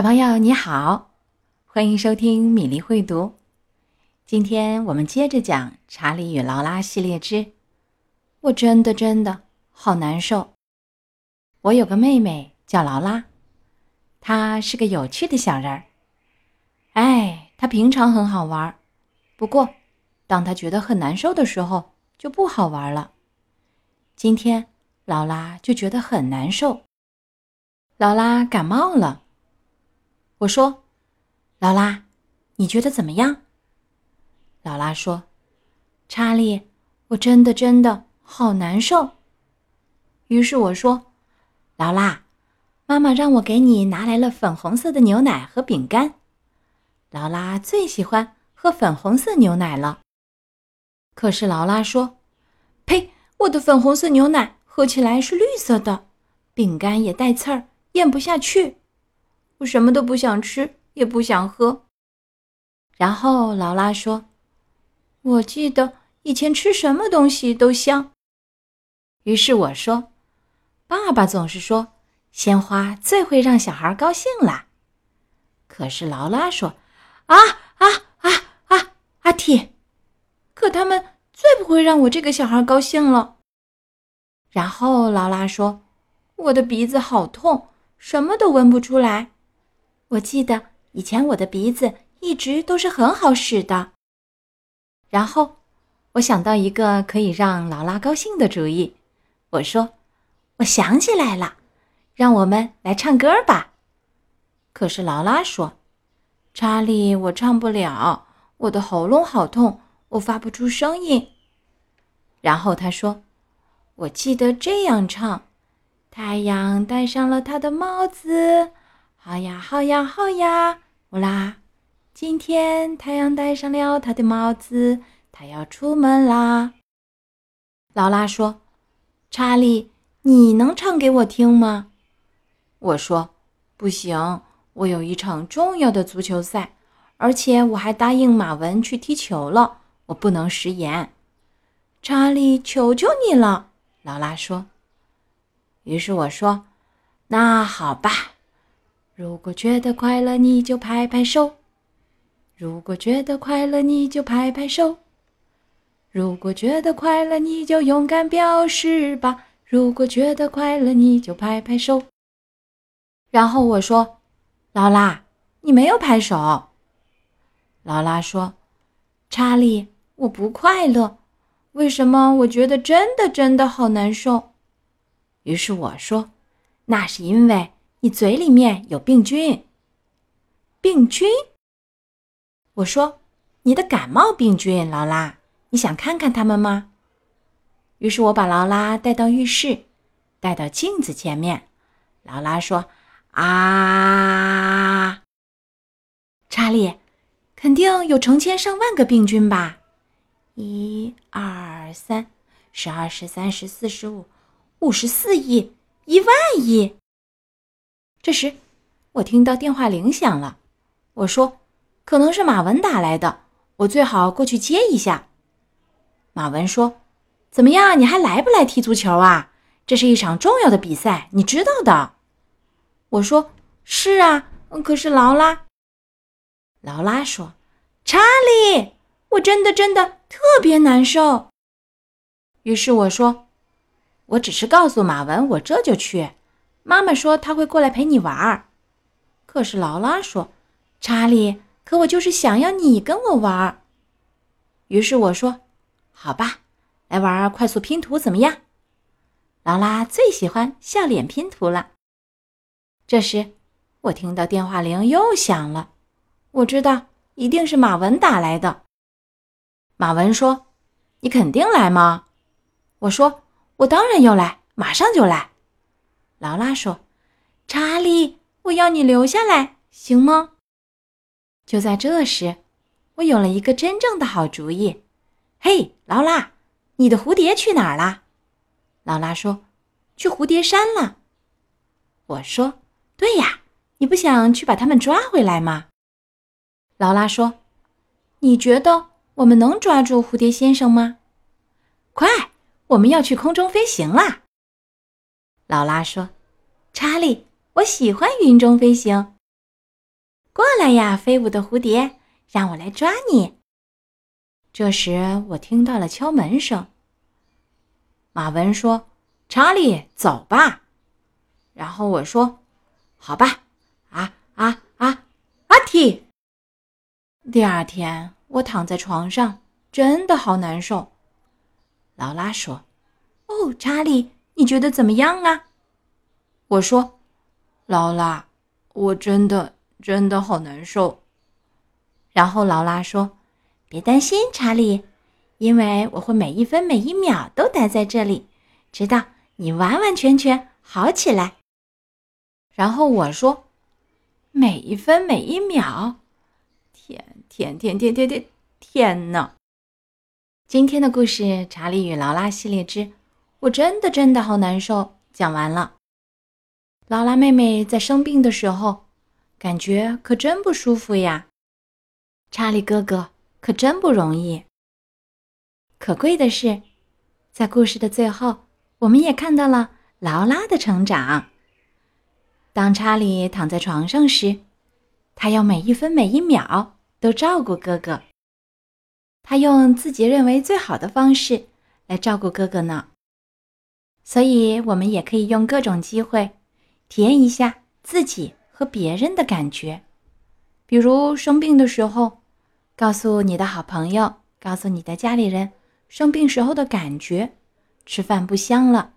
小朋友你好，欢迎收听米粒会读。今天我们接着讲《查理与劳拉》系列之《我真的真的好难受》。我有个妹妹叫劳拉，她是个有趣的小人儿。哎，她平常很好玩，不过当她觉得很难受的时候就不好玩了。今天劳拉就觉得很难受。劳拉感冒了。我说：“劳拉，你觉得怎么样？”劳拉说：“查理，我真的真的好难受。”于是我说：“劳拉，妈妈让我给你拿来了粉红色的牛奶和饼干。劳拉最喜欢喝粉红色牛奶了。”可是劳拉说：“呸！我的粉红色牛奶喝起来是绿色的，饼干也带刺儿，咽不下去。”我什么都不想吃，也不想喝。然后劳拉说：“我记得以前吃什么东西都香。”于是我说：“爸爸总是说鲜花最会让小孩高兴啦。”可是劳拉说：“啊啊啊啊！阿嚏！可他们最不会让我这个小孩高兴了。”然后劳拉说：“我的鼻子好痛，什么都闻不出来。”我记得以前我的鼻子一直都是很好使的。然后我想到一个可以让劳拉高兴的主意，我说：“我想起来了，让我们来唱歌吧。”可是劳拉说：“查理，我唱不了，我的喉咙好痛，我发不出声音。”然后他说：“我记得这样唱：太阳戴上了他的帽子。”好呀，好呀，好呀！乌拉，今天太阳戴上了他的帽子，他要出门啦。劳拉说：“查理，你能唱给我听吗？”我说：“不行，我有一场重要的足球赛，而且我还答应马文去踢球了，我不能食言。”查理，求求你了！劳拉说。于是我说：“那好吧。”如果觉得快乐，你就拍拍手；如果觉得快乐，你就拍拍手；如果觉得快乐，你就勇敢表示吧；如果觉得快乐，你就拍拍手。然后我说：“劳拉，你没有拍手。”劳拉说：“查理，我不快乐，为什么？我觉得真的真的好难受。”于是我说：“那是因为……”你嘴里面有病菌。病菌？我说，你的感冒病菌，劳拉，你想看看他们吗？于是我把劳拉带到浴室，带到镜子前面。劳拉说：“啊，查理，肯定有成千上万个病菌吧？一、二、三，十二、十三、十四、十五，五十四亿，一万亿。”这时，我听到电话铃响了。我说：“可能是马文打来的，我最好过去接一下。”马文说：“怎么样？你还来不来踢足球啊？这是一场重要的比赛，你知道的。”我说：“是啊，可是劳拉。”劳拉说：“查理，我真的真的特别难受。”于是我说：“我只是告诉马文，我这就去。”妈妈说她会过来陪你玩儿，可是劳拉说：“查理，可我就是想要你跟我玩儿。”于是我说：“好吧，来玩快速拼图怎么样？”劳拉最喜欢笑脸拼图了。这时，我听到电话铃又响了，我知道一定是马文打来的。马文说：“你肯定来吗？”我说：“我当然要来，马上就来。”劳拉说：“查理，我要你留下来，行吗？”就在这时，我有了一个真正的好主意。“嘿，劳拉，你的蝴蝶去哪儿了？”劳拉说：“去蝴蝶山了。”我说：“对呀，你不想去把它们抓回来吗？”劳拉说：“你觉得我们能抓住蝴蝶先生吗？”快，我们要去空中飞行啦！劳拉说：“查理，我喜欢云中飞行。”过来呀，飞舞的蝴蝶，让我来抓你。这时，我听到了敲门声。马文说：“查理，走吧。”然后我说：“好吧。”啊啊啊！阿提。第二天，我躺在床上，真的好难受。劳拉说：“哦，查理，你觉得怎么样啊？”我说：“劳拉，我真的真的好难受。”然后劳拉说：“别担心，查理，因为我会每一分每一秒都待在这里，直到你完完全全好起来。”然后我说：“每一分每一秒，天天天天天天天呐！”今天的故事《查理与劳拉》系列之“我真的真的好难受”讲完了。劳拉妹妹在生病的时候，感觉可真不舒服呀。查理哥哥可真不容易。可贵的是，在故事的最后，我们也看到了劳拉的成长。当查理躺在床上时，他要每一分每一秒都照顾哥哥。他用自己认为最好的方式来照顾哥哥呢。所以，我们也可以用各种机会。体验一下自己和别人的感觉，比如生病的时候，告诉你的好朋友，告诉你的家里人生病时候的感觉，吃饭不香了，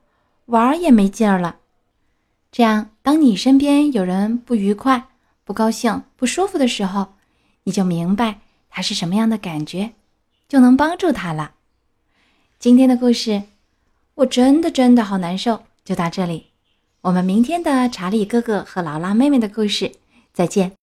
玩也没劲儿了。这样，当你身边有人不愉快、不高兴、不舒服的时候，你就明白他是什么样的感觉，就能帮助他了。今天的故事，我真的真的好难受，就到这里。我们明天的查理哥哥和劳拉妹妹的故事，再见。